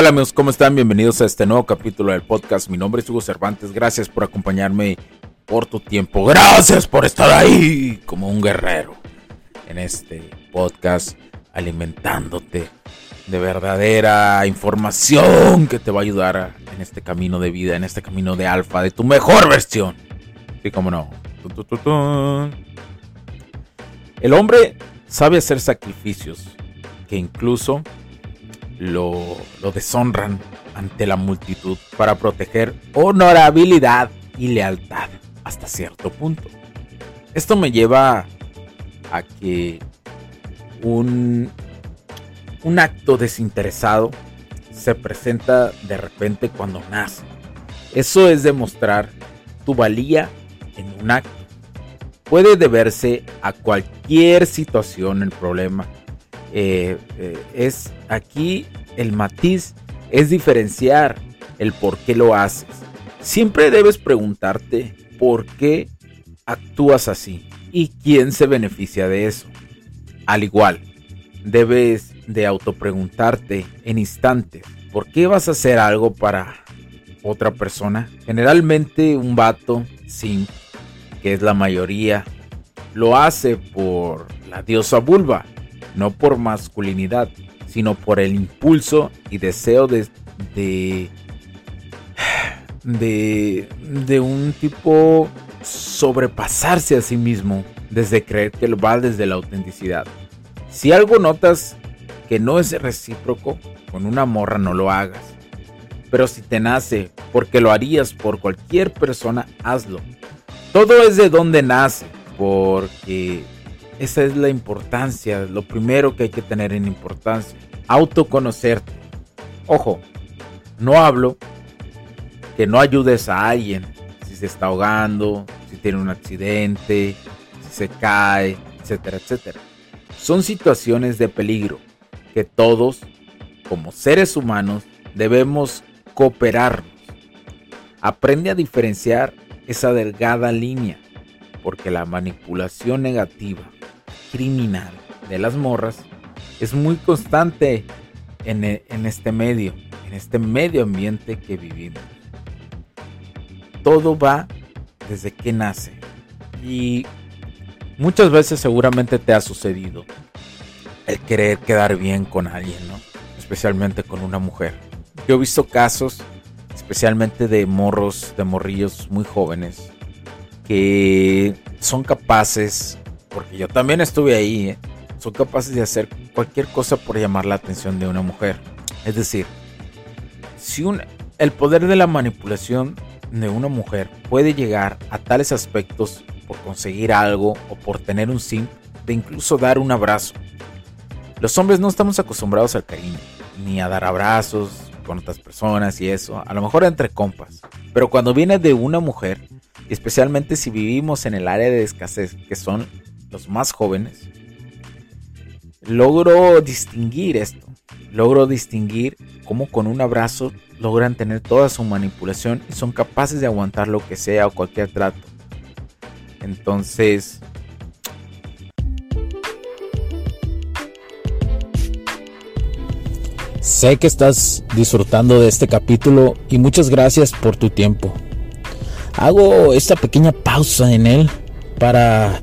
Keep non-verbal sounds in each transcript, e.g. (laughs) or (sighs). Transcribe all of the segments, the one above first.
Tal amigos? ¿Cómo están? Bienvenidos a este nuevo capítulo del podcast. Mi nombre es Hugo Cervantes. Gracias por acompañarme por tu tiempo. Gracias por estar ahí como un guerrero en este podcast alimentándote de verdadera información que te va a ayudar en este camino de vida, en este camino de alfa, de tu mejor versión. Sí, cómo no. El hombre sabe hacer sacrificios que incluso lo, deshonran ante la multitud para proteger honorabilidad y lealtad hasta cierto punto. Esto me lleva a que un, un acto desinteresado se presenta de repente cuando nace. Eso es demostrar tu valía en un acto. Puede deberse a cualquier situación el problema eh, eh, es aquí el matiz es diferenciar el por qué lo haces. Siempre debes preguntarte por qué actúas así y quién se beneficia de eso. Al igual, debes de autopreguntarte en instantes, ¿por qué vas a hacer algo para otra persona? Generalmente un vato, sí, que es la mayoría, lo hace por la diosa vulva no por masculinidad, sino por el impulso y deseo de, de, de, un tipo sobrepasarse a sí mismo desde creer que va desde la autenticidad. Si algo notas que no es recíproco, con una morra no lo hagas. Pero si te nace porque lo harías por cualquier persona, hazlo. Todo es de donde nace, porque esa es la importancia, lo primero que hay que tener en importancia. Autoconocerte. Ojo, no hablo que no ayudes a alguien si se está ahogando, si tiene un accidente, si se cae, etcétera, etcétera. Son situaciones de peligro que todos, como seres humanos, debemos cooperarnos. Aprende a diferenciar esa delgada línea, porque la manipulación negativa criminal de las morras es muy constante en, e, en este medio, en este medio ambiente que vivimos. Todo va desde que nace. Y muchas veces seguramente te ha sucedido el querer quedar bien con alguien, ¿no? Especialmente con una mujer. Yo he visto casos, especialmente de morros, de morrillos muy jóvenes, que son capaces porque yo también estuve ahí, ¿eh? son capaces de hacer cualquier cosa por llamar la atención de una mujer. Es decir, si un, el poder de la manipulación de una mujer puede llegar a tales aspectos por conseguir algo o por tener un sim, de incluso dar un abrazo. Los hombres no estamos acostumbrados al cariño, ni a dar abrazos con otras personas y eso, a lo mejor entre compas. Pero cuando viene de una mujer, especialmente si vivimos en el área de escasez, que son los más jóvenes, logro distinguir esto. Logro distinguir cómo con un abrazo logran tener toda su manipulación y son capaces de aguantar lo que sea o cualquier trato. Entonces, Sé que estás disfrutando de este capítulo y muchas gracias por tu tiempo. Hago esta pequeña pausa en él para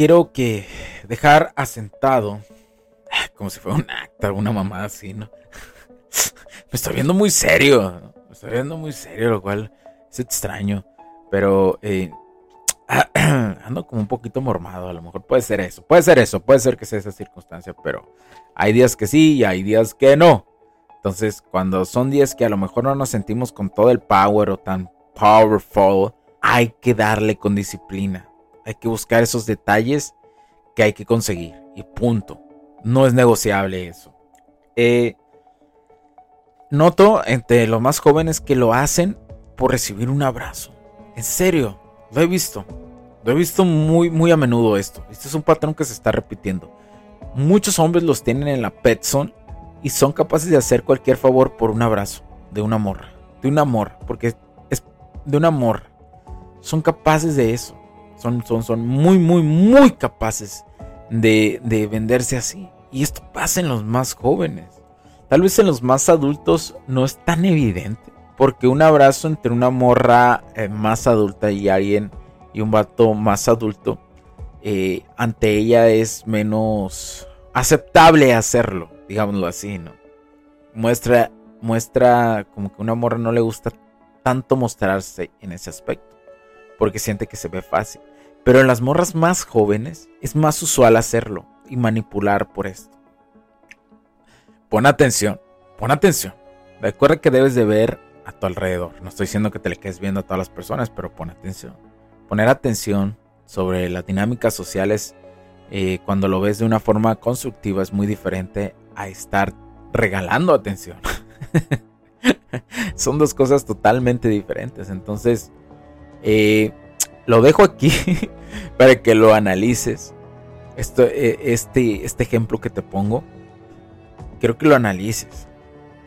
Quiero que dejar asentado, (sighs) como si fuera un acta, una mamá así, ¿no? (laughs) Me estoy viendo muy serio, me estoy viendo muy serio, lo cual es extraño, pero eh, (clears throat) ando como un poquito mormado, a lo mejor puede ser eso, puede ser eso, puede ser que sea esa circunstancia, pero hay días que sí y hay días que no. Entonces, cuando son días que a lo mejor no nos sentimos con todo el power o tan powerful, hay que darle con disciplina hay que buscar esos detalles que hay que conseguir. Y punto. No es negociable eso. Eh, noto entre los más jóvenes que lo hacen por recibir un abrazo. En serio, lo he visto. Lo he visto muy, muy a menudo esto. Este es un patrón que se está repitiendo. Muchos hombres los tienen en la Petson y son capaces de hacer cualquier favor por un abrazo de un amor. De un amor, porque es de un amor. Son capaces de eso. Son, son, son muy, muy, muy capaces de, de venderse así. Y esto pasa en los más jóvenes. Tal vez en los más adultos no es tan evidente. Porque un abrazo entre una morra eh, más adulta y alguien y un vato más adulto, eh, ante ella es menos aceptable hacerlo, digámoslo así, ¿no? Muestra, muestra como que una morra no le gusta tanto mostrarse en ese aspecto, porque siente que se ve fácil. Pero en las morras más jóvenes es más usual hacerlo y manipular por esto. Pon atención, pon atención. Recuerda que debes de ver a tu alrededor. No estoy diciendo que te le quedes viendo a todas las personas, pero pon atención. Poner atención sobre las dinámicas sociales eh, cuando lo ves de una forma constructiva es muy diferente a estar regalando atención. (laughs) Son dos cosas totalmente diferentes. Entonces, eh, lo dejo aquí (laughs) para que lo analices. Esto, e, este, este ejemplo que te pongo, quiero que lo analices.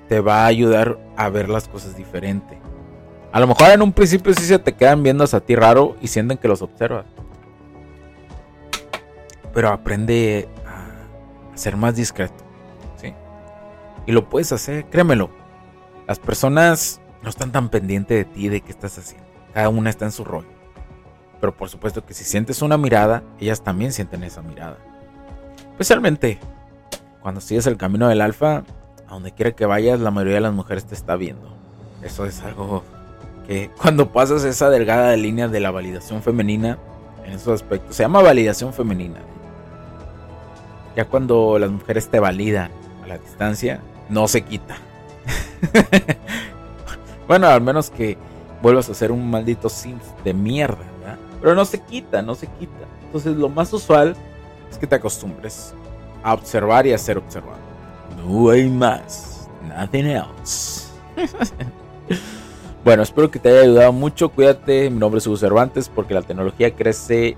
Te va a ayudar a ver las cosas diferente. A lo mejor en un principio sí se te quedan viendo a ti raro y sienten que los observas. Pero aprende a ser más discreto. ¿sí? Y lo puedes hacer, créemelo. Las personas no están tan pendientes de ti, de qué estás haciendo. Cada una está en su rollo. Pero por supuesto que si sientes una mirada, ellas también sienten esa mirada. Especialmente cuando sigues el camino del alfa, a donde quiera que vayas, la mayoría de las mujeres te está viendo. Eso es algo que (laughs) cuando pasas esa delgada línea de la validación femenina, en esos aspectos, se llama validación femenina. Ya cuando las mujeres te validan a la distancia, no se quita. (laughs) bueno, al menos que vuelvas a ser un maldito Sims de mierda. Pero no se quita, no se quita. Entonces lo más usual es que te acostumbres a observar y a ser observado. No hay más. Nothing else. (laughs) Bueno, espero que te haya ayudado mucho. Cuídate. Mi nombre es Hugo Cervantes porque la tecnología crece.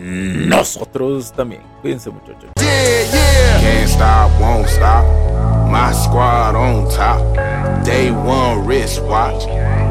Nosotros también. Cuídense, muchachos. Yeah, yeah. Can't stop, won't stop. My squad on top. Day one wristwatch.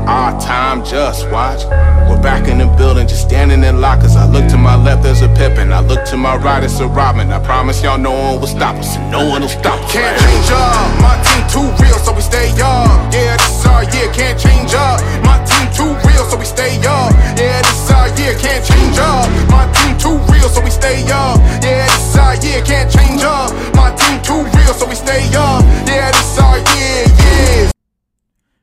Our time, just watch. We're back in the building, just standing in lockers. I look to my left, there's a Pippin. I look to my right, it's a Robin. I promise y'all no one will stop us, and no one will stop us. Can't change up, my team too real, so we stay up. Yeah, this is our year, can't change up. My team too real, so we stay up. Yeah, this is our year, can't change up. My team too real, so we stay up. Yeah, this is our year, can't change up. My team too real, so we stay up.